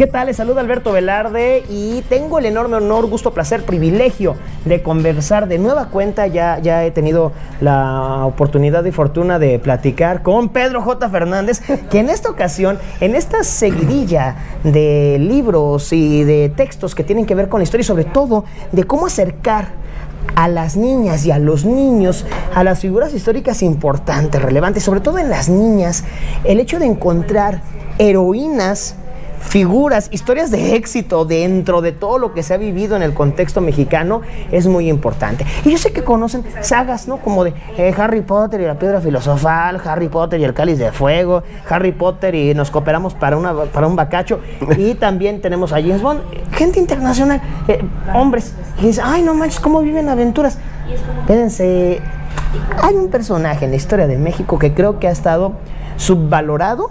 ¿Qué tal? Les saluda Alberto Velarde y tengo el enorme honor, gusto, placer, privilegio de conversar de nueva cuenta. Ya, ya he tenido la oportunidad y fortuna de platicar con Pedro J. Fernández, que en esta ocasión, en esta seguidilla de libros y de textos que tienen que ver con la historia y sobre todo de cómo acercar a las niñas y a los niños, a las figuras históricas importantes, relevantes, sobre todo en las niñas, el hecho de encontrar heroínas figuras, historias de éxito dentro de todo lo que se ha vivido en el contexto mexicano es muy importante. Y yo sé que conocen sagas, ¿no? Como de eh, Harry Potter y la piedra filosofal, Harry Potter y el cáliz de fuego, Harry Potter y nos cooperamos para, una, para un bacacho. Y también tenemos a James Bond, gente internacional, eh, hombres. Y dicen, ay, no manches, ¿cómo viven aventuras? Espérense, hay un personaje en la historia de México que creo que ha estado subvalorado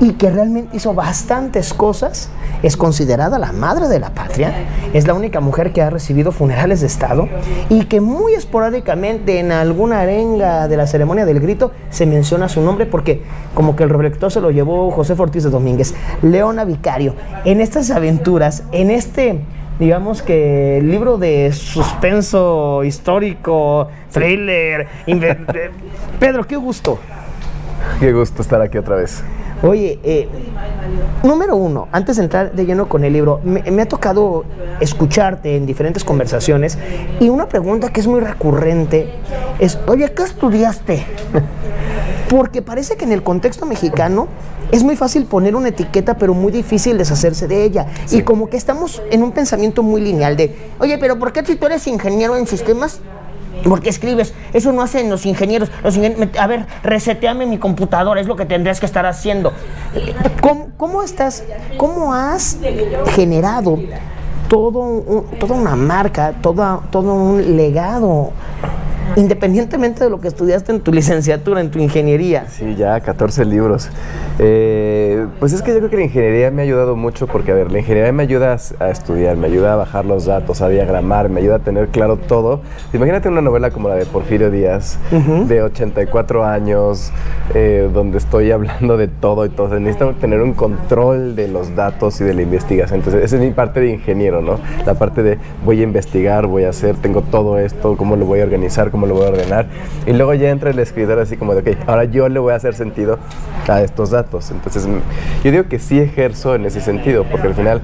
y que realmente hizo bastantes cosas, es considerada la madre de la patria, es la única mujer que ha recibido funerales de Estado y que muy esporádicamente en alguna arenga de la ceremonia del grito se menciona su nombre porque como que el reflector se lo llevó José Ortiz de Domínguez, Leona Vicario. En estas aventuras, en este digamos que libro de suspenso histórico, thriller, Pedro, qué gusto. Qué gusto estar aquí otra vez. Oye, eh, número uno, antes de entrar de lleno con el libro, me, ha tocado escucharte en diferentes conversaciones y una pregunta que es muy recurrente es, oye, ¿qué estudiaste? Porque parece que en el contexto mexicano es muy fácil poner una etiqueta, pero muy difícil deshacerse de ella. Y como que estamos en un pensamiento muy lineal de, oye, pero ¿por qué si tú eres ingeniero en sistemas? ¿Por qué escribes? Eso no hacen los ingenieros. a ver, reseteame mi computadora, es lo que tendrías que estar haciendo. ¿Cómo, estás? ¿Cómo has generado todo toda una marca, todo un legado independientemente de lo que estudiaste en tu licenciatura, en tu ingeniería. Sí, ya 14 libros. Eh, pues es que yo creo que la ingeniería me ha ayudado mucho porque, a ver, la ingeniería me ayuda a, estudiar, me ayuda a bajar los datos, a diagramar, me ayuda a tener claro todo. Imagínate una novela como la de Porfirio Díaz, de 84 años, eh, donde estoy hablando de todo y todo. Necesito tener un control de los datos y de la investigación. Entonces, esa es mi parte de ingeniero, ¿no? La parte de voy a investigar, voy a hacer, tengo todo esto, cómo lo voy a organizar, cómo lo voy a ordenar. Y luego ya entra el escritor así como de, ok, ahora yo le voy a hacer sentido a estos datos. Entonces, yo digo que sí ejerzo en ese sentido, porque al final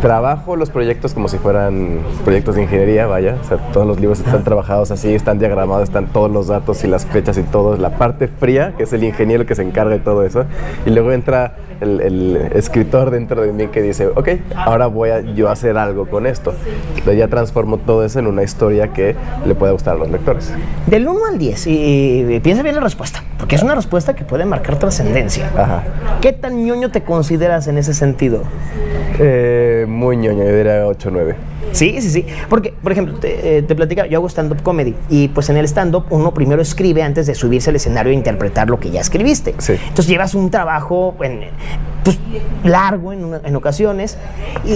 trabajo los proyectos como si fueran proyectos de ingeniería, vaya. O sea, todos los libros están trabajados así, están diagramados, están todos los datos y las fechas y todo. La parte fría, que es el ingeniero que se encarga de todo eso. Y luego entra el, escritor dentro de mí que dice, ok, ahora voy a yo hacer algo con esto. Entonces ya transformo todo eso en una historia que le pueda gustar a los lectores. Del 1 al 10, y, piensa bien la respuesta, porque es una respuesta que puede marcar trascendencia. ¿Qué tan ñoño te consideras en ese sentido? Eh, muy ñoño, yo diría 8 9. Sí, sí, sí. Porque, por ejemplo, te, eh, te platicaba, yo hago stand-up comedy y pues en el stand-up uno primero escribe antes de subirse al escenario e interpretar lo que ya escribiste. Sí. Entonces llevas un trabajo en, pues, largo en, en ocasiones.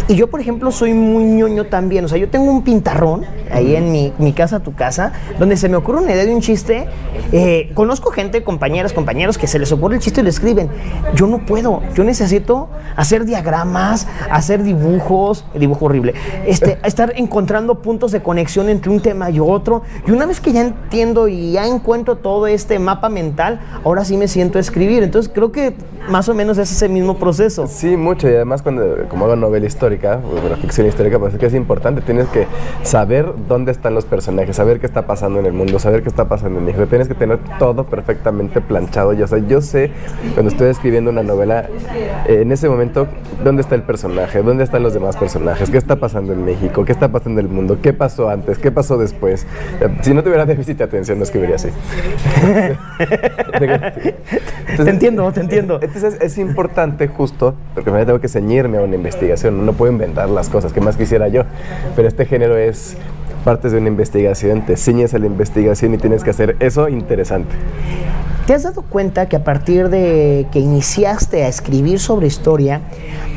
Y, yo, por ejemplo, soy muy ñoño también. O sea, yo tengo un pintarrón ahí en mi, mi casa, tu casa, donde se me ocurre una idea de un chiste. Eh, conozco gente, compañeras, compañeros, que se les ocurre el chiste y lo escriben. Yo no puedo. Yo necesito hacer diagramas, hacer dibujos, dibujo horrible, este, estar encontrando puntos de conexión entre un tema y otro. Y una vez que ya entiendo y ya encuentro todo este mapa mental, ahora sí me siento a escribir. Entonces creo que más o menos es ese mismo proceso. Sí, mucho. Y además, cuando, como hago novela histórica, o ficción histórica, parece que es importante. Tienes que saber dónde están los personajes, saber qué está pasando en el mundo, saber qué está pasando en México. Tienes que tener todo perfectamente planchado. Yo, o yo sé, cuando estoy escribiendo una novela, en ese momento, dónde está el personaje, dónde están los demás personajes, qué está pasando en México, qué está pasando en el mundo, qué pasó antes, qué pasó después. Si no tuviera déficit de atención, no escribiría así. te entiendo, te entiendo. Entonces es importante justo, porque me tengo que ceñirme a una investigación, no puedo inventar las cosas que más quisiera yo, pero este género es partes de una investigación, te ciñes a la investigación y tienes que hacer eso interesante. ¿Te has dado cuenta que a partir de que iniciaste a escribir sobre historia,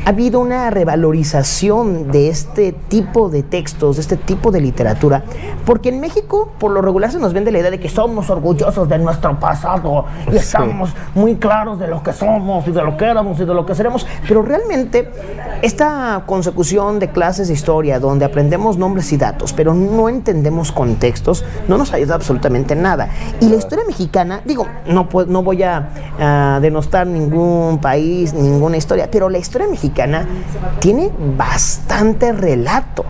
ha habido una revalorización de este tipo de textos, de este tipo de literatura, porque en México por lo regular se nos vende la idea de que somos orgullosos de nuestro pasado y estamos muy claros de lo que somos y de lo que éramos y de lo que seremos, pero realmente esta consecución de clases de historia donde aprendemos nombres y datos, pero no entendemos contextos, no nos ayuda absolutamente nada. Y la historia mexicana, digo, no, no voy a, a denostar ningún país, ninguna historia, pero la historia mexicana tiene bastante relato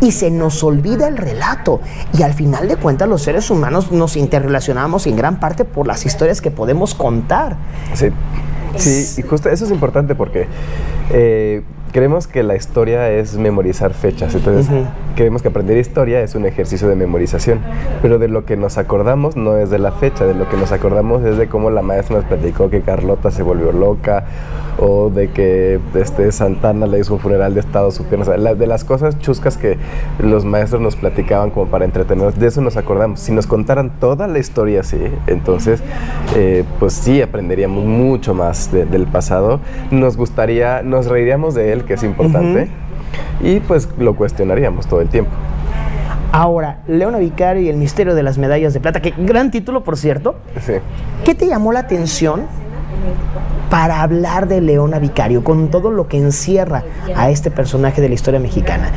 y se nos olvida el relato. Y al final de cuentas los seres humanos nos interrelacionamos en gran parte por las historias que podemos contar. Sí, sí y justo eso es importante porque eh, creemos que la historia es memorizar fechas, entonces creemos que aprender historia es un ejercicio de memorización, pero de lo que nos acordamos no es de la fecha, de lo que nos acordamos es de cómo la maestra nos platicó que Carlota se volvió loca o de que este, Santana le hizo un funeral de estado superior, de las cosas chuscas que los maestros nos platicaban como para entretenernos, de eso nos acordamos. Si nos contaran toda la historia así, entonces eh, pues sí aprenderíamos mucho más del pasado, nos gustaría, nos reiríamos de él que es importante, y pues lo cuestionaríamos todo el tiempo. Ahora, Leona Vicario y el misterio de las medallas de plata, que gran título, por cierto. Sí. ¿Qué te llamó la atención para hablar de Leona Vicario, con todo lo que encierra a este personaje de la historia mexicana?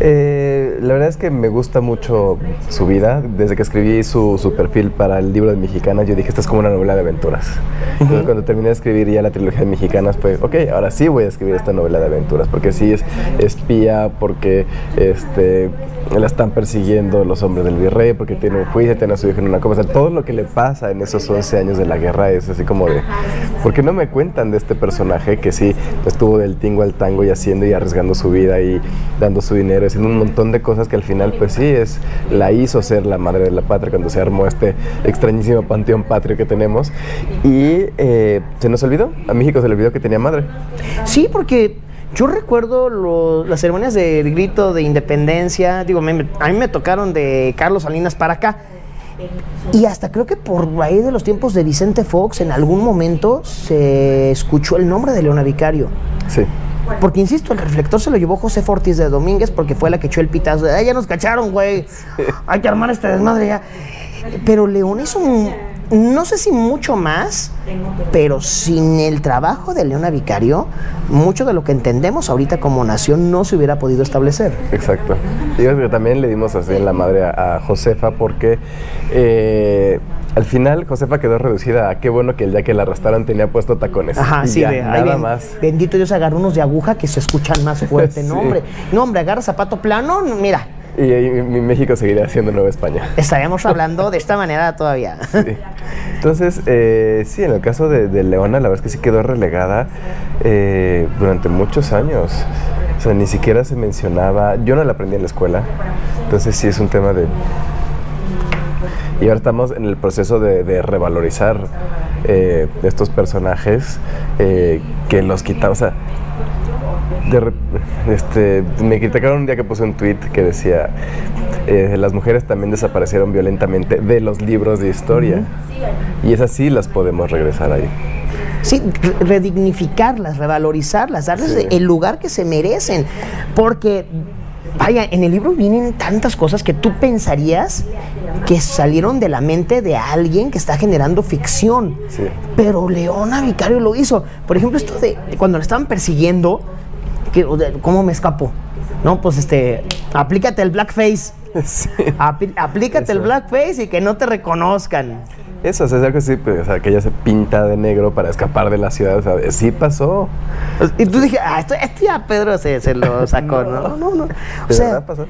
Eh, la verdad es que me gusta mucho su vida. Desde que escribí su, su, perfil para el libro de Mexicanas, yo dije, esta es como una novela de aventuras. Entonces, cuando terminé de escribir ya la trilogía de Mexicanas, pues, ok, ahora sí voy a escribir esta novela de aventuras, porque sí es espía, porque este, la están persiguiendo los hombres del virrey, porque tiene un juicio, tiene a su hijo en una cosa. todo lo que le pasa en esos 11 años de la guerra es así como de, ¿por qué no me cuentan de este personaje que sí estuvo del tingo al tango y haciendo y arriesgando su vida y dando su dinero? Haciendo un montón de cosas que al final, pues sí, es, la hizo ser la madre de la patria cuando se armó este extrañísimo panteón patrio que tenemos. Y eh, se nos olvidó, a México se le olvidó que tenía madre. Sí, porque yo recuerdo las ceremonias del grito de independencia, digo, a mí me tocaron de Carlos Salinas para acá. Y hasta creo que por ahí de los tiempos de Vicente Fox, en algún momento se escuchó el nombre de Leona Vicario. Sí. Porque insisto, el reflector se lo llevó José Fortis de Domínguez porque fue la que echó el pitazo de, ya nos cacharon, güey! Hay que armar este desmadre ya. Pero León hizo un, no sé si mucho más, pero sin el trabajo de Leona Vicario, mucho de lo que entendemos ahorita como nación no se hubiera podido establecer. Exacto. Digo que también le dimos así en la madre a, Josefa porque eh, al final Josefa quedó reducida a qué bueno que el día que la arrastraron tenía puesto tacones. Ajá, sí, nada más. Bendito Dios, agarró unos de aguja que se escuchan más fuerte. No, hombre, no, hombre, agarra zapato plano, mira, y, México seguirá siendo Nueva España. Estaríamos hablando de esta manera todavía. Entonces, eh, sí, en el caso de, Leona, la verdad es que sí quedó relegada eh, durante muchos años. O sea, ni siquiera se mencionaba. Yo no la aprendí en la escuela. Entonces, sí es un tema de. Y ahora estamos en el proceso de, revalorizar eh, estos personajes que los quitamos. O sea, este, me criticaron un día que puse un tweet que decía, eh, las mujeres también desaparecieron violentamente de los libros de historia. Y esas sí las podemos regresar ahí. Sí, redignificarlas, revalorizarlas, darles el lugar que se merecen. Porque, vaya, en el libro vienen tantas cosas que tú pensarías que salieron de la mente de alguien que está generando ficción. Pero Leona Vicario lo hizo. Por ejemplo, esto de cuando la estaban persiguiendo, ¿Cómo me escapo? No, pues este, aplícate el blackface. aplícate el blackface y que no te reconozcan. Eso, es algo así, pues, o sea, que ella se pinta de negro para escapar de la ciudad, o sea, sí pasó. Y tú dije, ah, esto, ya Pedro se, se lo sacó, ¿no? No, no. O sea, pasó?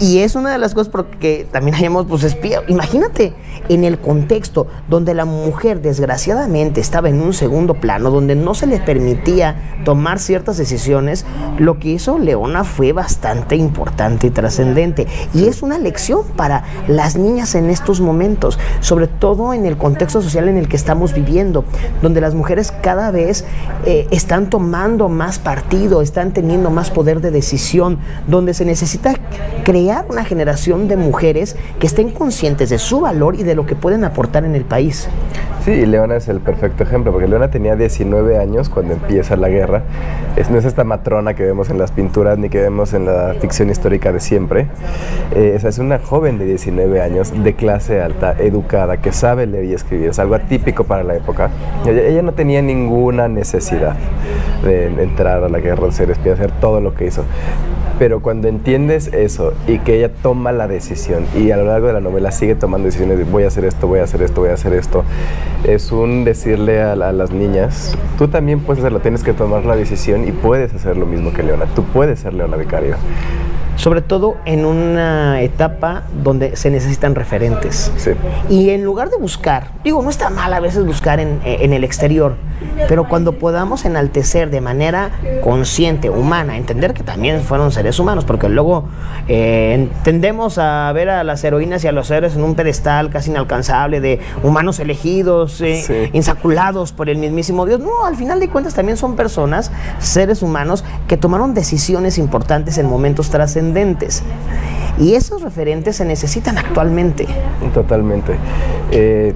Y es una de las cosas porque también hayamos, pues, espía. Imagínate, en el contexto donde la mujer desgraciadamente estaba en un segundo plano, donde no se le permitía tomar ciertas decisiones, lo que hizo Leona fue bastante importante y trascendente. Y es una lección para las niñas en estos momentos, sobre todo en el contexto social en el que estamos viviendo, donde las mujeres cada vez eh, están tomando más partido, están teniendo más poder de decisión, donde se necesita crear una generación de mujeres que estén conscientes de su valor y de lo que pueden aportar en el país. Sí, Leona es el perfecto ejemplo, porque Leona tenía 19 años cuando empieza la guerra. Es, no es esta matrona que vemos en las pinturas ni que vemos en la ficción histórica de siempre. Eh, es una joven de 19 años, de clase alta, educada, que sabe leer y escribir. Es algo atípico para la época. Ella, ella no tenía ninguna necesidad de entrar a la guerra, de ser espía, hacer todo lo que hizo pero cuando entiendes eso y que ella toma la decisión y a lo largo de la novela sigue tomando decisiones de voy a hacer esto, voy a hacer esto, voy a hacer esto, es un decirle a, a las niñas, tú también puedes hacerlo, tienes que tomar la decisión y puedes hacer lo mismo que Leona, tú puedes ser Leona Vicario sobre todo en una etapa donde se necesitan referentes. Sí. Y en lugar de buscar, digo, no está mal a veces buscar en, en, el exterior, pero cuando podamos enaltecer de manera consciente, humana, entender que también fueron seres humanos, porque luego eh, tendemos a ver a las heroínas y a los héroes en un pedestal casi inalcanzable de humanos elegidos, eh, sí. insaculados por el mismísimo Dios. No, al final de cuentas también son personas, seres humanos, que tomaron decisiones importantes en momentos trascendentes y esos referentes se necesitan actualmente. Totalmente. Eh,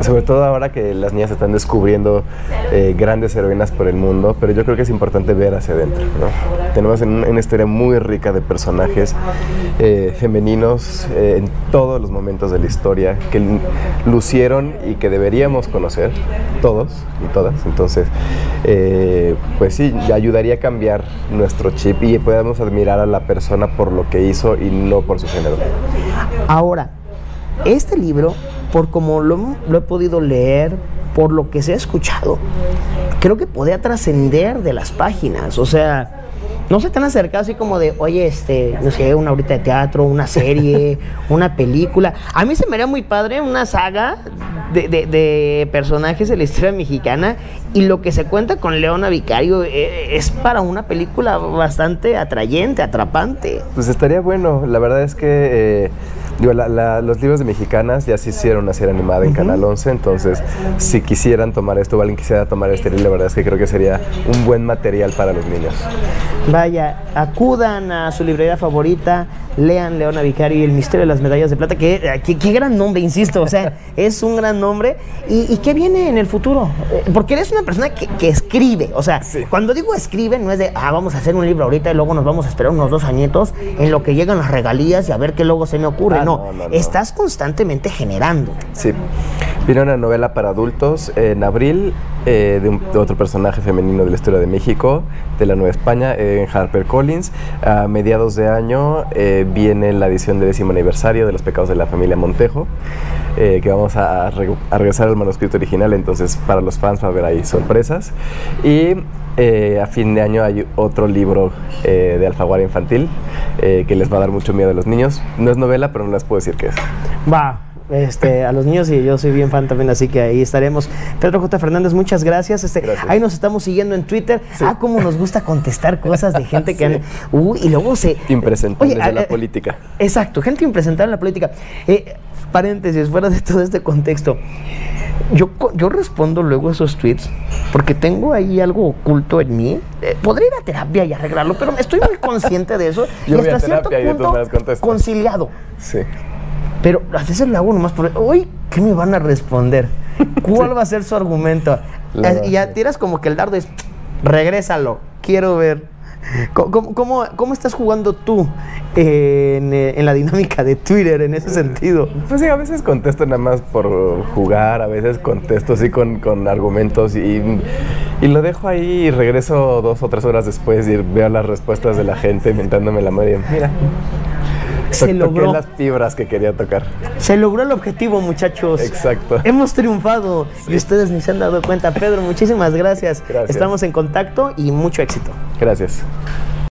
sobre todo ahora que las niñas están descubriendo eh, grandes heroínas por el mundo, pero yo creo que es importante ver hacia adentro. ¿no? Tenemos una historia muy rica de personajes eh, femeninos eh, en todos los momentos de la historia que lucieron y que deberíamos conocer todos y todas. Entonces, eh, pues sí, ayudaría a cambiar nuestro chip y podamos admirar a la persona por lo que hizo y no por su género. Ahora, este libro, por como lo, lo he podido leer, por lo que se ha escuchado, creo que podía trascender de las páginas. O sea, no se te han acercado así como de, oye, este, no sé, una horita de teatro, una serie, una película. A mí se me haría muy padre una saga de, de, de, personajes de la historia mexicana y lo que se cuenta con Leona Vicario eh, es para una película bastante atrayente, atrapante. Pues estaría bueno, la verdad es que... Eh Digo, la, la, los libros de mexicanas ya se hicieron una serie animada en uh -huh. Canal 11, entonces si quisieran tomar esto o alguien quisiera tomar este libro, la verdad es que creo que sería un buen material para los niños. Vaya, acudan a su librería favorita, lean Leona Vicario y el misterio de las medallas de plata, que, eh, que gran nombre, insisto, o sea, es un gran nombre. ¿Y, y qué viene en el futuro? Eh, porque eres una persona que, que escribe, o sea, sí. cuando digo escribe, no es de, ah, vamos a hacer un libro ahorita y luego nos vamos a esperar unos dos añitos en lo que llegan las regalías y a ver qué luego se me ocurre. Ah, no, no, no, no, estás constantemente generando. Sí. Viene una novela para adultos en abril eh, de, otro personaje femenino de la historia de México, de la Nueva España, en HarperCollins. A mediados de año eh, viene la edición de décimo aniversario de Los Pecados de la Familia Montejo, eh, que vamos a, a, regresar al manuscrito original, entonces para los fans va a haber ahí sorpresas. Y a fin de año hay otro libro de Alfaguara Infantil que les va a dar mucho miedo a los niños. No es novela, pero no les puedo decir qué es. Va, este, a los niños y yo soy bien fan también, así que ahí estaremos. Pedro J. Fernández, muchas gracias. Este, gracias. Ahí nos estamos siguiendo en Twitter. Sí. Ah, cómo nos gusta contestar cosas de gente que han. Uh, y luego se. Impresentables de la política. Exacto, gente impresentable en la política. Eh, paréntesis, fuera de todo este contexto. Yo, yo respondo luego esos tweets porque tengo ahí algo oculto en mí. Eh, podría ir a terapia y arreglarlo, pero estoy muy consciente de eso. yo y hasta cierto punto conciliado. Sí. Pero a veces lo hago nomás por. Uy, ¿qué me van a responder? ¿Cuál sí. va a ser su argumento? La y ya tiras como que el dardo es. Regrésalo, quiero ver. ¿Cómo, cómo, cómo estás jugando tú en, en, la dinámica de Twitter en ese sentido? Pues sí, a veces contesto nada más por jugar, a veces contesto así con, con argumentos y, y, lo dejo ahí y regreso dos o tres horas después y veo las respuestas de la gente mentándome la madre. Mira, se logró. las fibras que quería tocar. Se logró el objetivo, muchachos. Exacto. Hemos triunfado sí. y ustedes ni se han dado cuenta. Pedro, muchísimas gracias. gracias. Estamos en contacto y mucho éxito. Gracias.